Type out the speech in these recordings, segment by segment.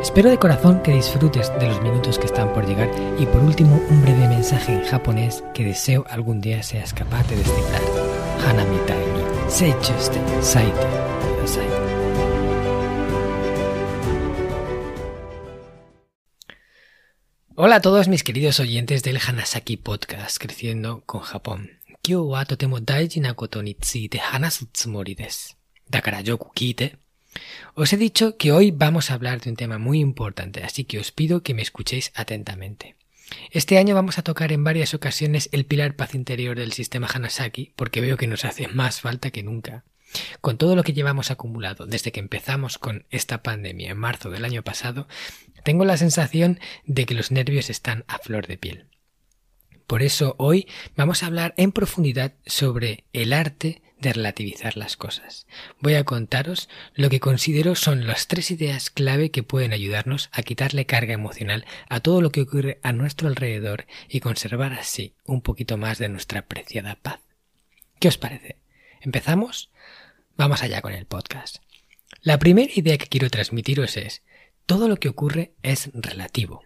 Espero de corazón que disfrutes de los minutos que están por llegar y por último un breve mensaje en japonés que deseo algún día seas capaz de descifrar. Hanamitai ni seichuste saite kudasai. Hola a todos mis queridos oyentes del Hanasaki Podcast Creciendo con Japón. Kyou wa totemo daiji na koto ni tsuite hanasu tsumori desu. Dakara yoku os he dicho que hoy vamos a hablar de un tema muy importante, así que os pido que me escuchéis atentamente. Este año vamos a tocar en varias ocasiones el pilar paz interior del sistema Hanasaki, porque veo que nos hace más falta que nunca. Con todo lo que llevamos acumulado desde que empezamos con esta pandemia en marzo del año pasado, tengo la sensación de que los nervios están a flor de piel. Por eso hoy vamos a hablar en profundidad sobre el arte de relativizar las cosas. Voy a contaros lo que considero son las tres ideas clave que pueden ayudarnos a quitarle carga emocional a todo lo que ocurre a nuestro alrededor y conservar así un poquito más de nuestra apreciada paz. ¿Qué os parece? ¿Empezamos? Vamos allá con el podcast. La primera idea que quiero transmitiros es, todo lo que ocurre es relativo.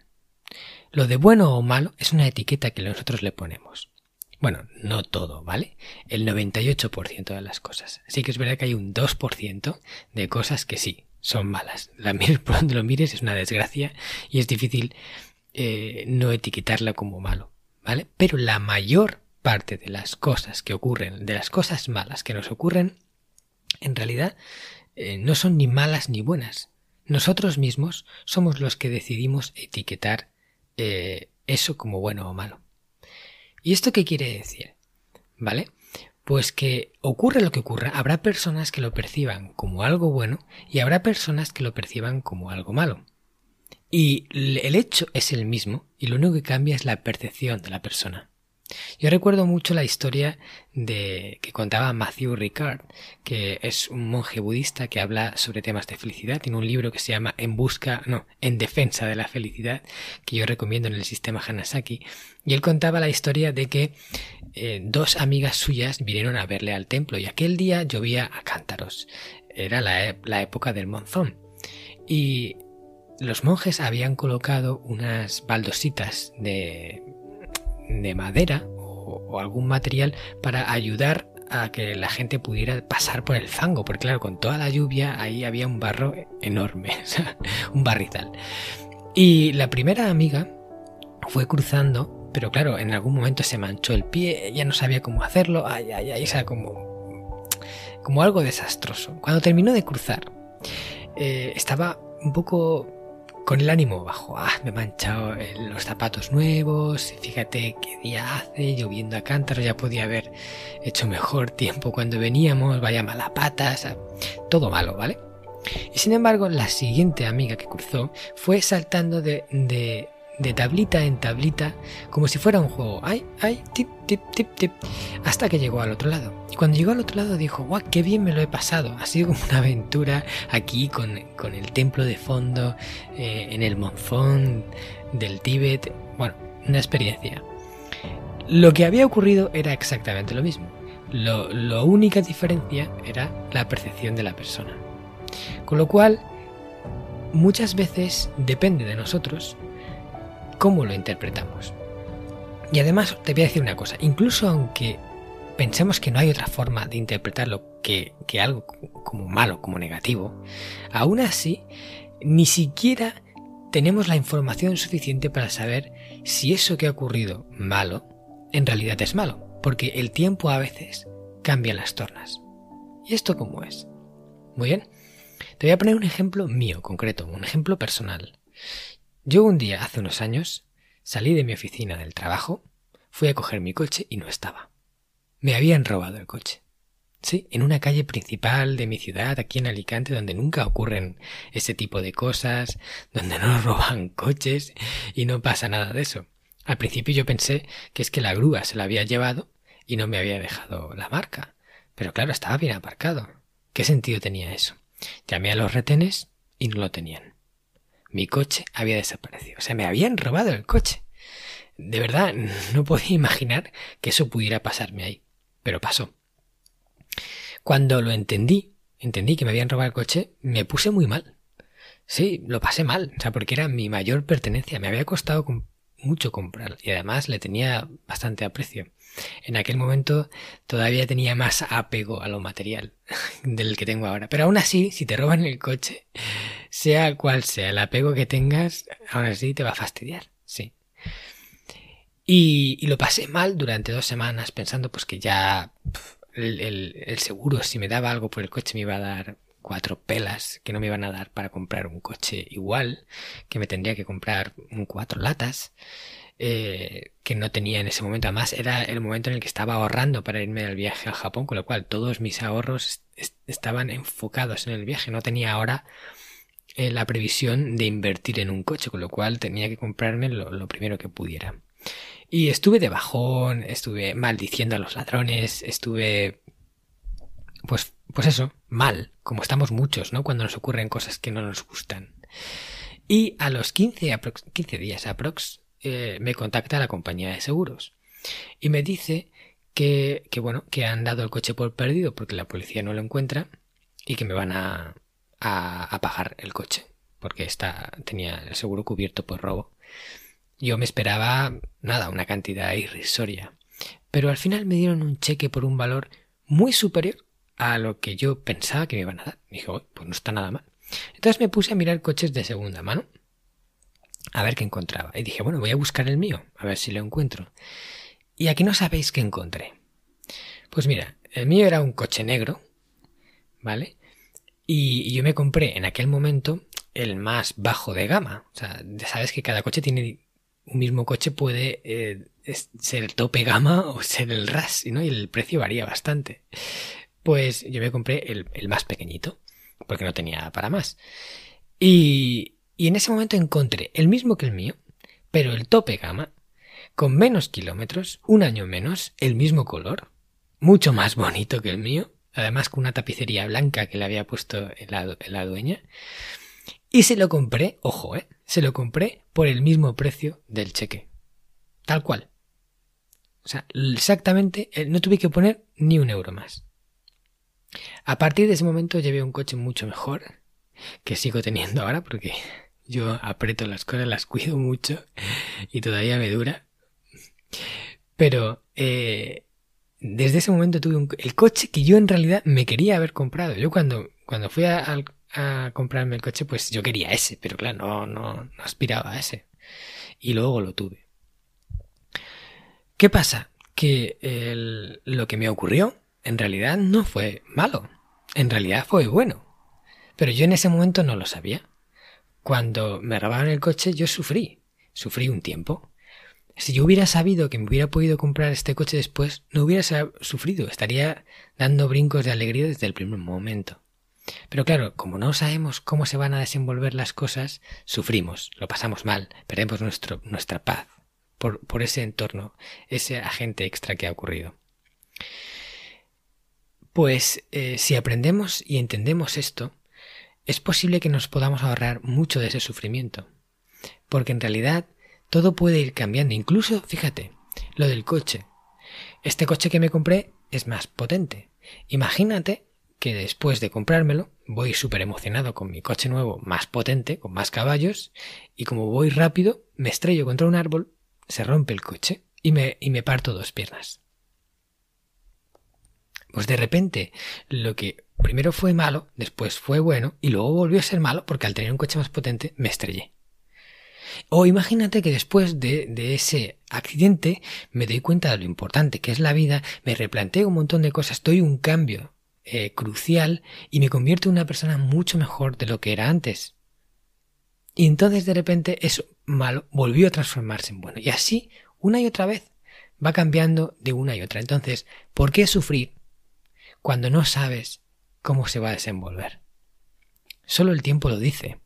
Lo de bueno o malo es una etiqueta que nosotros le ponemos. Bueno, no todo, ¿vale? El 98% de las cosas. Sí que es verdad que hay un 2% de cosas que sí, son malas. La por donde lo mires es una desgracia y es difícil eh, no etiquetarla como malo, ¿vale? Pero la mayor parte de las cosas que ocurren, de las cosas malas que nos ocurren, en realidad eh, no son ni malas ni buenas. Nosotros mismos somos los que decidimos etiquetar eh, eso como bueno o malo. ¿Y esto qué quiere decir? ¿Vale? Pues que ocurre lo que ocurra, habrá personas que lo perciban como algo bueno y habrá personas que lo perciban como algo malo. Y el hecho es el mismo y lo único que cambia es la percepción de la persona. Yo recuerdo mucho la historia de que contaba Matthew Ricard, que es un monje budista que habla sobre temas de felicidad. Tiene un libro que se llama En busca, no, En defensa de la felicidad, que yo recomiendo en el sistema Hanasaki. Y él contaba la historia de que eh, dos amigas suyas vinieron a verle al templo y aquel día llovía a cántaros. Era la, la época del monzón. Y los monjes habían colocado unas baldositas de de madera o, algún material para ayudar a que la gente pudiera pasar por el fango, porque claro, con toda la lluvia ahí había un barro enorme, un barrizal. Y la primera amiga fue cruzando, pero claro, en algún momento se manchó el pie, ya no sabía cómo hacerlo, ay, ay, ay, o sea, como, como algo desastroso. Cuando terminó de cruzar, eh, estaba un poco con el ánimo bajo. Ah, me he manchado los zapatos nuevos, fíjate qué día hace, lloviendo a cántaro, ya podía haber hecho mejor tiempo cuando veníamos, vaya mala patas, todo malo, ¿vale? Y sin embargo, la siguiente amiga que cruzó fue saltando de, de de tablita en tablita, como si fuera un juego. Ay, ay, tip, tip, tip, tip, hasta que llegó al otro lado. Y cuando llegó al otro lado dijo, guau, qué bien me lo he pasado. Ha sido como una aventura aquí con, el templo de fondo, eh, en el monzón del Tíbet. Bueno, una experiencia. Lo que había ocurrido era exactamente lo mismo. Lo, lo única diferencia era la percepción de la persona. Con lo cual, muchas veces depende de nosotros cómo lo interpretamos. Y además te voy a decir una cosa, incluso aunque pensemos que no hay otra forma de interpretarlo que, que algo como malo, como negativo, aún así, ni siquiera tenemos la información suficiente para saber si eso que ha ocurrido malo, en realidad es malo, porque el tiempo a veces cambia las tornas. ¿Y esto cómo es? Muy bien. Te voy a poner un ejemplo mío concreto, un ejemplo personal. Yo un día, hace unos años, salí de mi oficina del trabajo, fui a coger mi coche y no estaba. Me habían robado el coche. Sí, en una calle principal de mi ciudad, aquí en Alicante, donde nunca ocurren ese tipo de cosas, donde no roban coches y no pasa nada de eso. Al principio yo pensé que es que la grúa se la había llevado y no me había dejado la marca. Pero claro, estaba bien aparcado. ¿Qué sentido tenía eso? Llamé a los retenes y no lo tenían. Mi coche había desaparecido. O sea, me habían robado el coche. De verdad, no podía imaginar que eso pudiera pasarme ahí. Pero pasó. Cuando lo entendí, entendí que me habían robado el coche, me puse muy mal. Sí, lo pasé mal, o sea, porque era mi mayor pertenencia. Me había costado mucho comprar y además le tenía bastante aprecio. En aquel momento todavía tenía más apego a lo material del que tengo ahora. Pero aún así, si te roban el coche, sea cual sea el apego que tengas, aún así te va a fastidiar. Sí. Y, lo pasé mal durante dos semanas pensando pues que ya el, seguro si me daba algo por el coche me iba a dar cuatro pelas que no me iban a dar para comprar un coche igual, que me tendría que comprar cuatro latas, eh, que no tenía en ese momento. Además, era el momento en el que estaba ahorrando para irme al viaje a Japón, con lo cual todos mis ahorros estaban enfocados en el viaje. No tenía ahora eh, la previsión de invertir en un coche, con lo cual tenía que comprarme lo primero que pudiera. Y estuve de bajón, estuve maldiciendo a los ladrones, estuve pues, pues eso, mal, como estamos muchos, ¿no? Cuando nos ocurren cosas que no nos gustan. Y a los 15, 15 días aprox, eh, me contacta la compañía de seguros y me dice que, que, bueno, que han dado el coche por perdido porque la policía no lo encuentra y que me van a, a, a pagar el coche porque está, tenía el seguro cubierto por robo. Yo me esperaba, nada, una cantidad irrisoria. Pero al final me dieron un cheque por un valor muy superior a lo que yo pensaba que me iban a dar. dije, pues no está nada mal. Entonces me puse a mirar coches de segunda mano. A ver qué encontraba. Y dije, bueno, voy a buscar el mío, a ver si lo encuentro. Y aquí no sabéis qué encontré. Pues mira, el mío era un coche negro, ¿vale? Y yo me compré en aquel momento el más bajo de gama. O sea, sabes que cada coche tiene un mismo coche puede eh, ser el tope gama o ser el RAS, ¿no? Y el precio varía bastante. Pues yo me compré el, el más pequeñito, porque no tenía para más. Y, y en ese momento encontré el mismo que el mío, pero el tope gama, con menos kilómetros, un año menos, el mismo color, mucho más bonito que el mío, además con una tapicería blanca que le había puesto la, dueña. Y se lo compré, ojo, eh, se lo compré por el mismo precio del cheque. Tal cual. O sea, exactamente, eh, no tuve que poner ni un euro más. A partir de ese momento llevé un coche mucho mejor, que sigo teniendo ahora porque yo aprieto las cosas, las cuido mucho y todavía me dura. Pero eh, desde ese momento tuve el coche que yo en realidad me quería haber comprado. Yo cuando, cuando fui a, comprarme el coche, pues yo quería ese, pero claro, no, no, aspiraba a ese. Y luego lo tuve. ¿Qué pasa? Que lo que me ocurrió en realidad no fue malo, en realidad fue bueno. Pero yo en ese momento no lo sabía. Cuando me robaron el coche yo sufrí, sufrí un tiempo. Si yo hubiera sabido que me hubiera podido comprar este coche después, no hubiera sufrido, estaría dando brincos de alegría desde el primer momento. Pero claro, como no sabemos cómo se van a desenvolver las cosas, sufrimos, lo pasamos mal, perdemos nuestro, nuestra paz por, por ese entorno, ese agente extra que ha ocurrido. Pues eh, si aprendemos y entendemos esto, es posible que nos podamos ahorrar mucho de ese sufrimiento. Porque en realidad todo puede ir cambiando. Incluso, fíjate, lo del coche. Este coche que me compré es más potente. Imagínate que después de comprármelo voy súper emocionado con mi coche nuevo más potente, con más caballos, y como voy rápido, me estrello contra un árbol, se rompe el coche y me, y me parto dos piernas. Pues de repente, lo que primero fue malo, después fue bueno, y luego volvió a ser malo porque al tener un coche más potente me estrellé. O imagínate que después de, ese accidente me doy cuenta de lo importante que es la vida, me replanteo un montón de cosas, doy un cambio eh, crucial y me convierto en una persona mucho mejor de lo que era antes. Y entonces de repente eso malo volvió a transformarse en bueno. Y así, una y otra vez, va cambiando de una y otra. Entonces, ¿por qué sufrir cuando no sabes cómo se va a desenvolver. Solo el tiempo lo dice.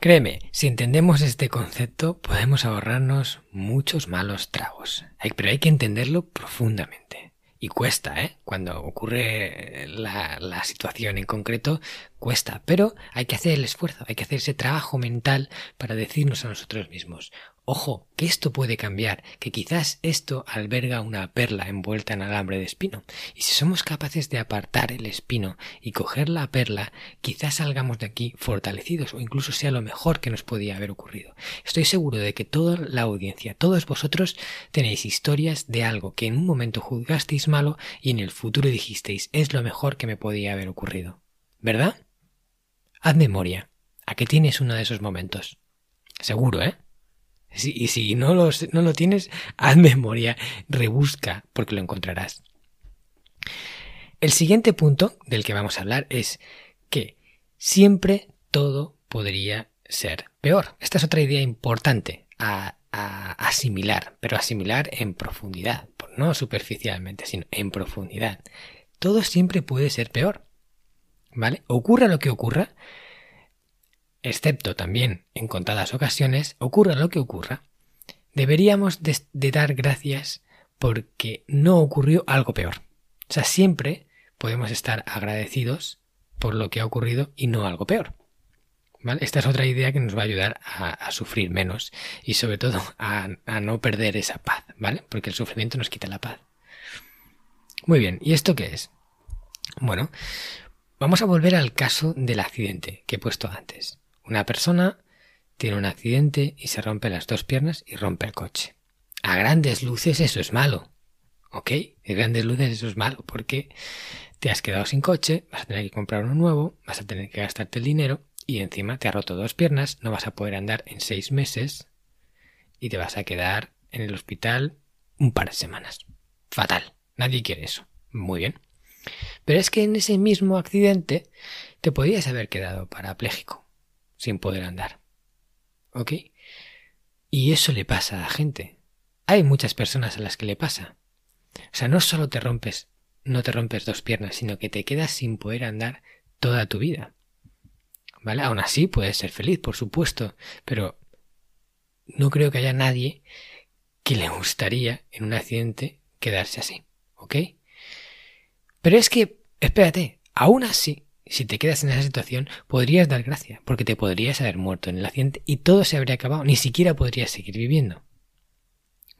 Créeme, si entendemos este concepto podemos ahorrarnos muchos malos tragos, pero hay que entenderlo profundamente. Y cuesta, ¿eh? Cuando ocurre la, situación en concreto, cuesta. Pero hay que hacer el esfuerzo, hay que hacer ese trabajo mental para decirnos a nosotros mismos, Ojo, que esto puede cambiar, que quizás esto alberga una perla envuelta en alambre de espino, y si somos capaces de apartar el espino y coger la perla, quizás salgamos de aquí fortalecidos o incluso sea lo mejor que nos podía haber ocurrido. Estoy seguro de que toda la audiencia, todos vosotros tenéis historias de algo que en un momento juzgasteis malo y en el futuro dijisteis es lo mejor que me podía haber ocurrido. ¿Verdad? Haz memoria. ¿A qué tienes uno de esos momentos? Seguro, ¿eh? Y si no, no lo tienes, haz memoria, rebusca, porque lo encontrarás. El siguiente punto del que vamos a hablar es que siempre todo podría ser peor. Esta es otra idea importante a asimilar, pero asimilar en profundidad, no superficialmente, sino en profundidad. Todo siempre puede ser peor. ¿Vale? Ocurra lo que ocurra, excepto también en contadas ocasiones, ocurra lo que ocurra, deberíamos de, dar gracias porque no ocurrió algo peor. O sea, siempre podemos estar agradecidos por lo que ha ocurrido y no algo peor. ¿Vale? Esta es otra idea que nos va a ayudar a, sufrir menos y sobre todo a, a, no perder esa paz, ¿vale? Porque el sufrimiento nos quita la paz. Muy bien, ¿y esto qué es? Bueno, vamos a volver al caso del accidente que he puesto antes. Una persona tiene un accidente y se rompe las dos piernas y rompe el coche. A grandes luces eso es malo. ¿Ok? A grandes luces eso es malo porque te has quedado sin coche, vas a tener que comprar uno nuevo, vas a tener que gastarte el dinero y encima te ha roto dos piernas, no vas a poder andar en seis meses y te vas a quedar en el hospital un par de semanas. Fatal. Nadie quiere eso. Muy bien. Pero es que en ese mismo accidente te podías haber quedado parapléjico sin poder andar. ¿Ok? Y eso le pasa a la gente. Hay muchas personas a las que le pasa. O sea, no solo te rompes, no te rompes dos piernas, sino que te quedas sin poder andar toda tu vida. ¿Vale? Aún así puedes ser feliz, por supuesto, pero no creo que haya nadie que le gustaría en un accidente quedarse así. ¿Ok? Pero es que, espérate, aún así, si te quedas en esa situación, podrías dar gracia, porque te podrías haber muerto en el accidente y todo se habría acabado, ni siquiera podrías seguir viviendo.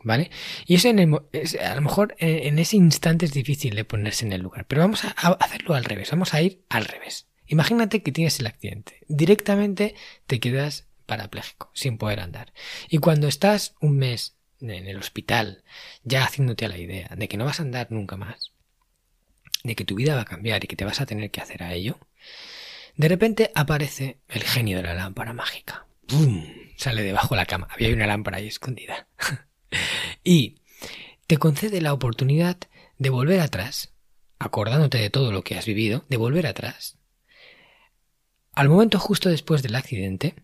¿Vale? Y eso en el, a lo mejor eh, en ese instante es difícil de ponerse en el lugar, pero vamos a, a hacerlo al revés, vamos a ir al revés. Imagínate que tienes el accidente, directamente te quedas parapléjico, sin poder andar. Y cuando estás un mes en el hospital, ya haciéndote a la idea de que no vas a andar nunca más, de que tu vida va a cambiar y que te vas a tener que hacer a ello, de repente aparece el genio de la lámpara mágica. ¡Bum! Sale debajo de la cama. Había una lámpara ahí escondida. y te concede la oportunidad de volver atrás, acordándote de todo lo que has vivido, de volver atrás, al momento justo después del accidente,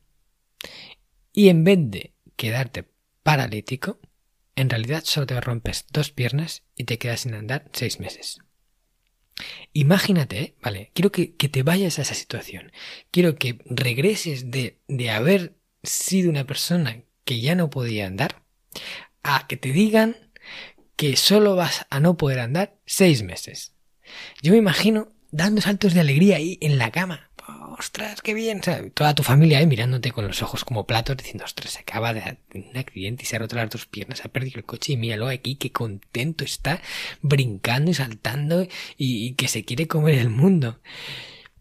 y en vez de quedarte paralítico, en realidad solo te rompes dos piernas y te quedas sin andar seis meses. Imagínate, ¿vale? Quiero que, te vayas a esa situación. Quiero que regreses de, de haber sido una persona que ya no podía andar a que te digan que solo vas a no poder andar seis meses. Yo me imagino dando saltos de alegría ahí en la cama, ostras, qué bien. toda tu familia ahí mirándote con los ojos como platos diciendo, ostras, se acaba de un accidente y se ha roto las dos piernas, ha perdido el coche y míralo aquí, qué contento está, brincando y saltando y, que se quiere comer el mundo.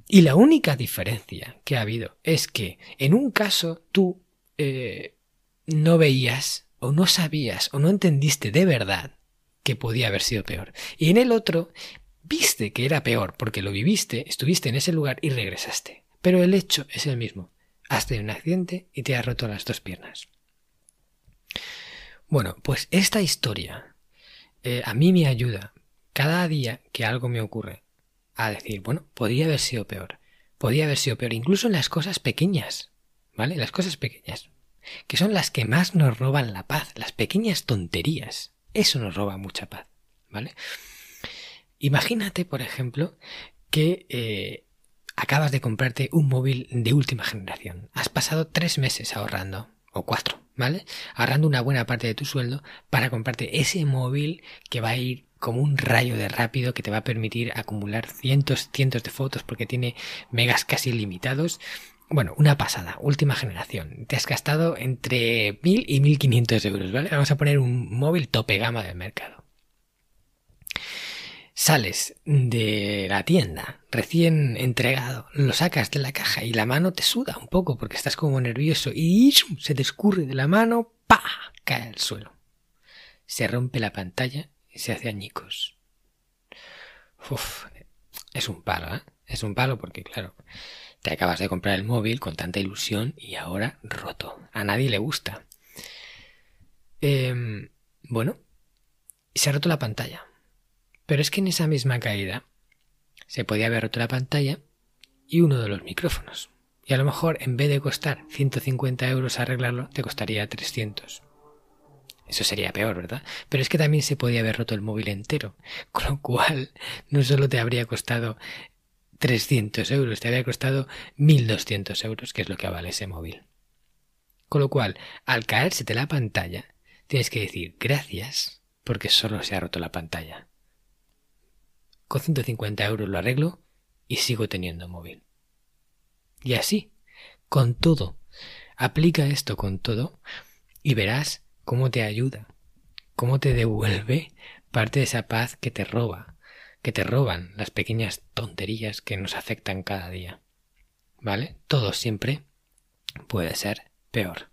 Y la única diferencia que ha habido es que en un caso tú eh, no veías o no sabías o no entendiste de verdad que podía haber sido peor. Y en el otro viste que era peor porque lo viviste, estuviste en ese lugar y regresaste. Pero el hecho es el mismo. Has tenido un accidente y te has roto las dos piernas. Bueno, pues esta historia eh, a mí me ayuda cada día que algo me ocurre a decir, bueno, podría haber sido peor. Podría haber sido peor, incluso en las cosas pequeñas. ¿Vale? Las cosas pequeñas. Que son las que más nos roban la paz. Las pequeñas tonterías. Eso nos roba mucha paz. ¿Vale? Imagínate, por ejemplo, que eh, acabas de comprarte un móvil de última generación. Has pasado tres meses ahorrando, o cuatro, ¿vale? Ahorrando una buena parte de tu sueldo para comprarte ese móvil que va a ir como un rayo de rápido que te va a permitir acumular cientos, cientos de fotos porque tiene megas casi limitados. Bueno, una pasada, última generación. Te has gastado entre 1000 y 1500 euros, ¿vale? Vamos a poner un móvil tope gama del mercado sales de la tienda recién entregado, lo sacas de la caja y la mano te suda un poco porque estás como nervioso y se te de la mano, pa, cae al suelo. Se rompe la pantalla y se hace añicos. Uf, es un palo, ¿eh? Es un palo porque, claro, te acabas de comprar el móvil con tanta ilusión y ahora roto. A nadie le gusta. Eh, bueno, se ha roto la pantalla. Pero es que en esa misma caída se podía haber roto la pantalla y uno de los micrófonos. Y a lo mejor en vez de costar 150 euros arreglarlo, te costaría 300. Eso sería peor, ¿verdad? Pero es que también se podía haber roto el móvil entero, con lo cual no solo te habría costado 300 euros, te habría costado 1200 euros, que es lo que vale ese móvil. Con lo cual, al caérsete la pantalla, tienes que decir gracias porque solo se ha roto la pantalla con 150 euros lo arreglo y sigo teniendo móvil. Y así, con todo, aplica esto con todo y verás cómo te ayuda, cómo te devuelve parte de esa paz que te roba, que te roban las pequeñas tonterías que nos afectan cada día. ¿Vale? Todo siempre puede ser peor.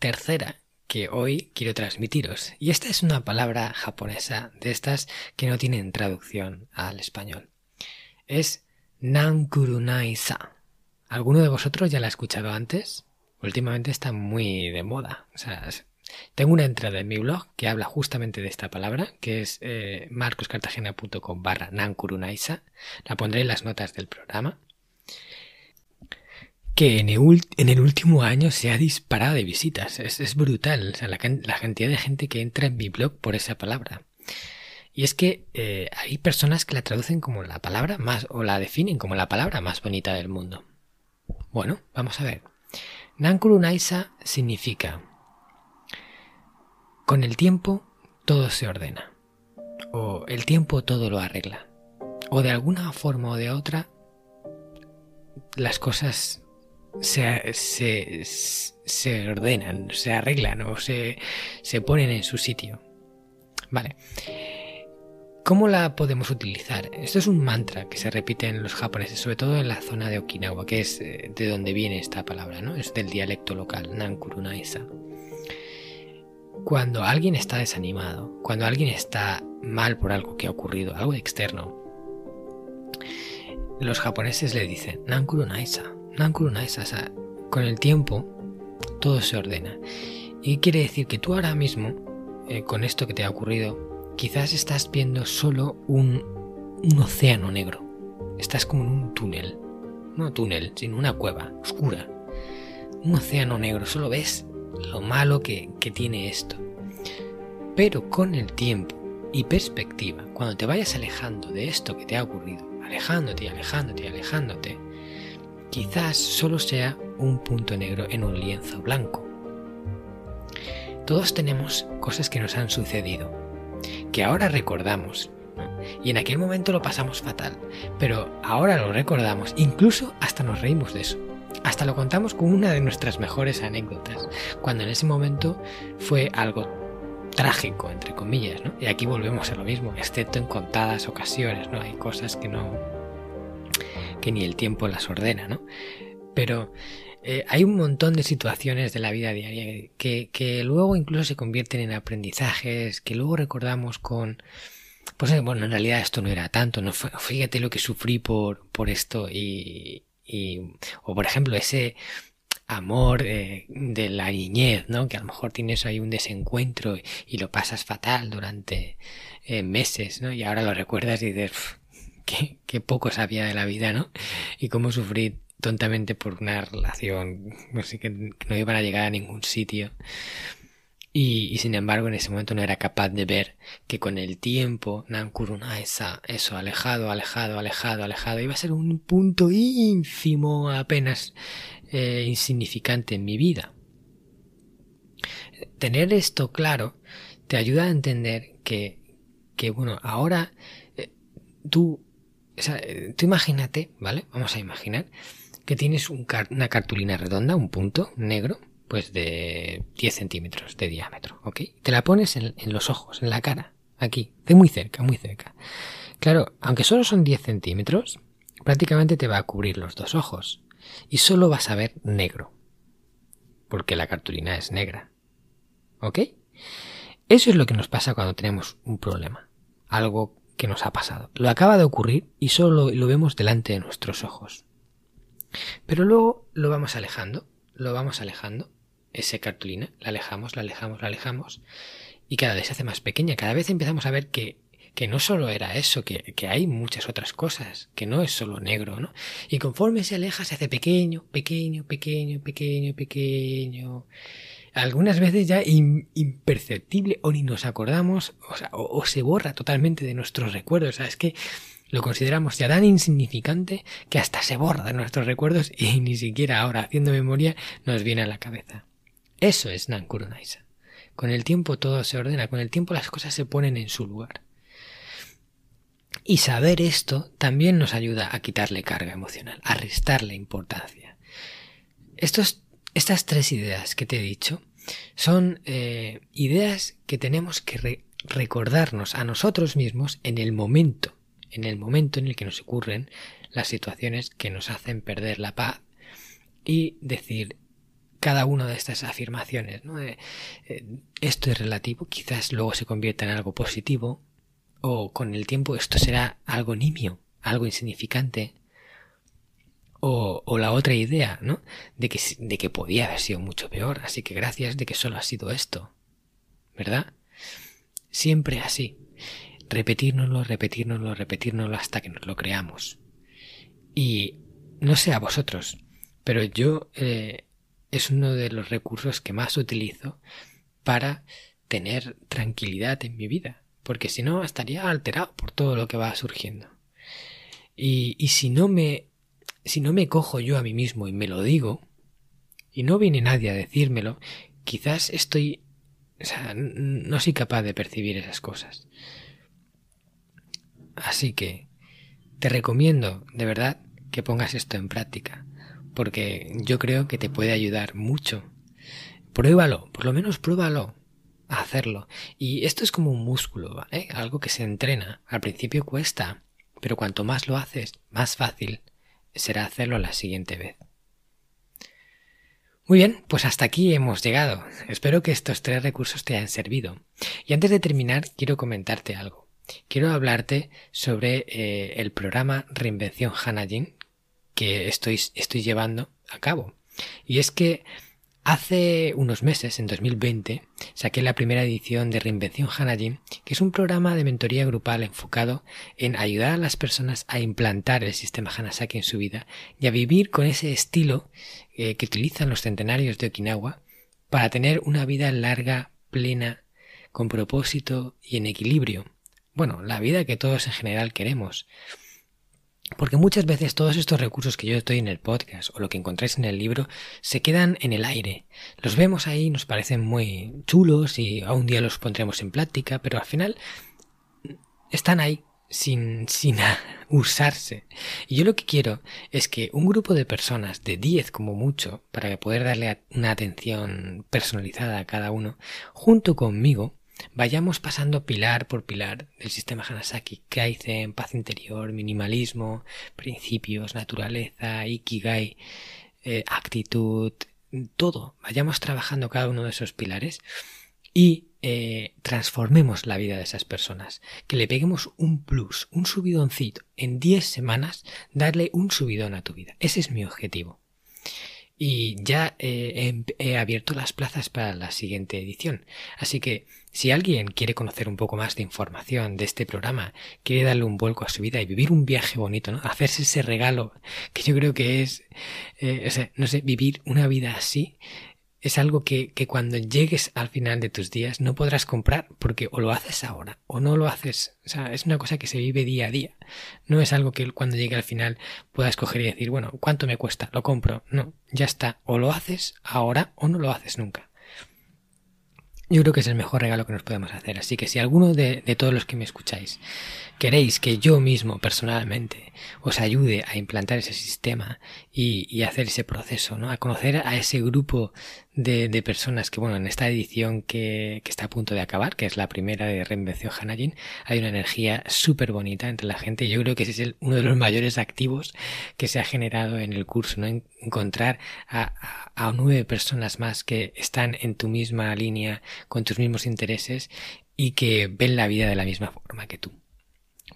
tercera que hoy quiero transmitiros. Y esta es una palabra japonesa de estas que no tienen traducción al español. Es Nankurunai-sa. ¿Alguno de vosotros ya la ha escuchado antes? Últimamente está muy de moda. Tengo una entrada en mi blog que habla justamente de esta palabra, que es eh, marcoscartagena.com barra Nankurunaisa. La pondré en las notas del programa que en el, último año se ha disparado de visitas. Es, brutal la, cantidad de gente que entra en mi blog por esa palabra. Y es que eh, hay personas que la traducen como la palabra más, o la definen como la palabra más bonita del mundo. Bueno, vamos a ver. Nankuru Naisa significa con el tiempo todo se ordena. O el tiempo todo lo arregla. O de alguna forma o de otra las cosas se, se, se ordenan, se arreglan o se, se ponen en su sitio. Vale. ¿Cómo la podemos utilizar? Esto es un mantra que se repite en los japoneses, sobre todo en la zona de Okinawa, que es eh, de donde viene esta palabra, ¿no? Es del dialecto local, Nankurunaisa. Cuando alguien está desanimado, cuando alguien está mal por algo que ha ocurrido, algo externo, los japoneses le dicen Nankurunaisa, con el tiempo todo se ordena. Y quiere decir que tú ahora mismo, eh, con esto que te ha ocurrido, quizás estás viendo solo un, océano negro. Estás como en un túnel. No túnel, sino una cueva oscura. Un océano negro. Solo ves lo malo que, que tiene esto. Pero con el tiempo y perspectiva, cuando te vayas alejando de esto que te ha ocurrido, alejándote y alejándote y alejándote, quizás solo sea un punto negro en un lienzo blanco. Todos tenemos cosas que nos han sucedido, que ahora recordamos, y en aquel momento lo pasamos fatal, pero ahora lo recordamos, incluso hasta nos reímos de eso. Hasta lo contamos como una de nuestras mejores anécdotas, cuando en ese momento fue algo trágico, entre comillas, ¿no? Y aquí volvemos a lo mismo, excepto en contadas ocasiones, ¿no? Hay cosas que no... que ni el tiempo las ordena, ¿no? Pero eh, hay un montón de situaciones de la vida diaria que, luego incluso se convierten en aprendizajes, que luego recordamos con... Pues eh, bueno, en realidad esto no era tanto, no fíjate lo que sufrí por, por esto y. O por ejemplo, ese amor eh, de la niñez, ¿no? Que a lo mejor tienes ahí un desencuentro y, lo pasas fatal durante meses, ¿no? Y ahora lo recuerdas y dices, qué, poco sabía de la vida, ¿no? Y cómo sufrí tontamente por una relación, sé, que no iban a llegar a ningún sitio. Y, sin embargo en ese momento no era capaz de ver que con el tiempo Nankuruna esa, eso, alejado, alejado, alejado, alejado, iba a ser un punto ínfimo apenas eh, insignificante en mi vida. Tener esto claro te ayuda a entender que, que bueno, ahora eh, tú, sea, tú imagínate, ¿vale? Vamos a imaginar que tienes una cartulina redonda, un punto negro, pues de 10 centímetros de diámetro, ¿ok? Te la pones en, en los ojos, en la cara, aquí, de muy cerca, muy cerca. Claro, aunque solo son 10 centímetros, prácticamente te va a cubrir los dos ojos y solo vas a ver negro, porque la cartulina es negra. ¿Ok? Eso es lo que nos pasa cuando tenemos un problema, algo que nos ha pasado. Lo acaba de ocurrir y solo lo vemos delante de nuestros ojos. Pero luego lo vamos alejando, lo vamos alejando, esa cartulina, la alejamos, la alejamos, la alejamos, y cada vez se hace más pequeña, cada vez empezamos a ver que que no solo era eso, que, que, hay muchas otras cosas, que no es solo negro, ¿no? Y conforme se aleja se hace pequeño, pequeño, pequeño, pequeño, pequeño. Algunas veces ya imperceptible o ni nos acordamos, o, se borra totalmente de nuestros recuerdos. O sea, es que lo consideramos ya tan insignificante que hasta se borra de nuestros recuerdos y ni siquiera ahora, haciendo memoria, nos viene a la cabeza. Eso es Nankurunaisa. Con el tiempo todo se ordena, con el tiempo las cosas se ponen en su lugar. Y saber esto también nos ayuda a quitarle carga emocional, a restarle importancia. Estos, estas tres ideas que te he dicho son eh, ideas que tenemos que recordarnos a nosotros mismos en el momento, en el momento en el que nos ocurren las situaciones que nos hacen perder la paz y decir cada una de estas afirmaciones. ¿no? Eh, esto es relativo, quizás luego se convierta en algo positivo, o con el tiempo esto será algo nimio, algo insignificante. O, o la otra idea, ¿no? De que, de que podía haber sido mucho peor, así que gracias de que solo ha sido esto. ¿Verdad? Siempre así. Repetírnoslo, repetírnoslo, repetírnoslo hasta que nos lo creamos. Y no sé a vosotros, pero yo eh, es uno de los recursos que más utilizo para tener tranquilidad en mi vida porque si no estaría alterado por todo lo que va surgiendo. Y, y si no me si no me cojo yo a mí mismo y me lo digo, y no viene nadie a decírmelo, quizás estoy o sea, no soy capaz de percibir esas cosas. Así que te recomiendo, de verdad, que pongas esto en práctica, porque yo creo que te puede ayudar mucho. Pruébalo, por lo menos pruébalo hacerlo. Y esto es como un músculo, ¿vale? Algo que se entrena. Al principio cuesta, pero cuanto más lo haces, más fácil será hacerlo la siguiente vez. Muy bien, pues hasta aquí hemos llegado. Espero que estos tres recursos te hayan servido. Y antes de terminar, quiero comentarte algo. Quiero hablarte sobre eh, el programa Reinvención Hanajin que estoy, estoy llevando a cabo. Y es que Hace unos meses, en 2020, saqué la primera edición de Reinvención Hanajin, que es un programa de mentoría grupal enfocado en ayudar a las personas a implantar el sistema Hanasaki en su vida y a vivir con ese estilo eh, que utilizan los centenarios de Okinawa para tener una vida larga, plena, con propósito y en equilibrio. Bueno, la vida que todos en general queremos. Porque muchas veces todos estos recursos que yo estoy en el podcast o lo que encontráis en el libro se quedan en el aire. Los vemos ahí, nos parecen muy chulos y a un día los pondremos en práctica, pero al final están ahí sin, sin usarse. Y yo lo que quiero es que un grupo de personas, de 10 como mucho, para poder darle una atención personalizada a cada uno, junto conmigo, vayamos pasando pilar por pilar del sistema Hanasaki, Kaizen, paz interior, minimalismo, principios, naturaleza, Ikigai, eh, actitud, todo, vayamos trabajando cada uno de esos pilares y eh, transformemos la vida de esas personas, que le peguemos un plus, un subidoncito, en 10 semanas darle un subidón a tu vida. Ese es mi objetivo y ya eh, he, abierto las plazas para la siguiente edición. Así que si alguien quiere conocer un poco más de información de este programa, quiere darle un vuelco a su vida y vivir un viaje bonito, ¿no? Hacerse ese regalo que yo creo que es, eh, o sea, no sé, vivir una vida así es algo que, que, cuando llegues al final de tus días no podrás comprar porque o lo haces ahora o no lo haces. O sea, es una cosa que se vive día a día. No es algo que cuando llegue al final puedas coger y decir, bueno, ¿cuánto me cuesta? Lo compro. No, ya está. O lo haces ahora o no lo haces nunca. Yo creo que es el mejor regalo que nos podemos hacer. Así que si alguno de, de todos los que me escucháis queréis que yo mismo personalmente os ayude a implantar ese sistema y, y hacer ese proceso, ¿no? A conocer a ese grupo de, de personas que, bueno, en esta edición que, que, está a punto de acabar, que es la primera de Reinvención Hanajin, hay una energía súper bonita entre la gente. Yo creo que ese es el, uno de los mayores activos que se ha generado en el curso, ¿no? Encontrar a, a, a nueve personas más que están en tu misma línea, con tus mismos intereses y que ven la vida de la misma forma que tú.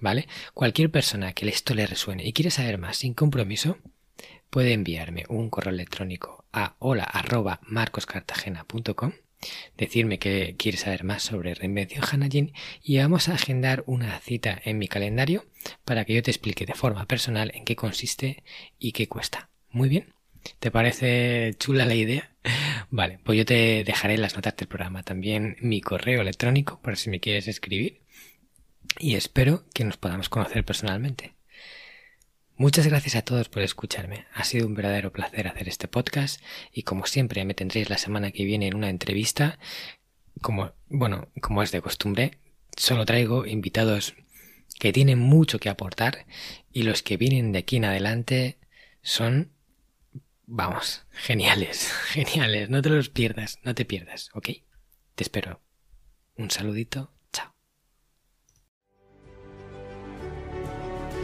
¿vale? Cualquier persona que esto le resuene y quiere saber más sin compromiso, puede enviarme un correo electrónico a hola@marcoscartagena.com, decirme que quiere saber más sobre Reinvención Hanajin y vamos a agendar una cita en mi calendario para que yo te explique de forma personal en qué consiste y qué cuesta. Muy bien. ¿Te parece chula la idea? Vale, pues yo te dejaré las notas del programa también mi correo electrónico por si me quieres escribir y espero que nos podamos conocer personalmente. Muchas gracias a todos por escucharme. Ha sido un verdadero placer hacer este podcast y como siempre me tendréis la semana que viene en una entrevista. Como, bueno, como es de costumbre, solo traigo invitados que tienen mucho que aportar y los que vienen de aquí en adelante son, vamos, geniales, geniales. No te los pierdas, no te pierdas, ¿ok? Te espero. Un saludito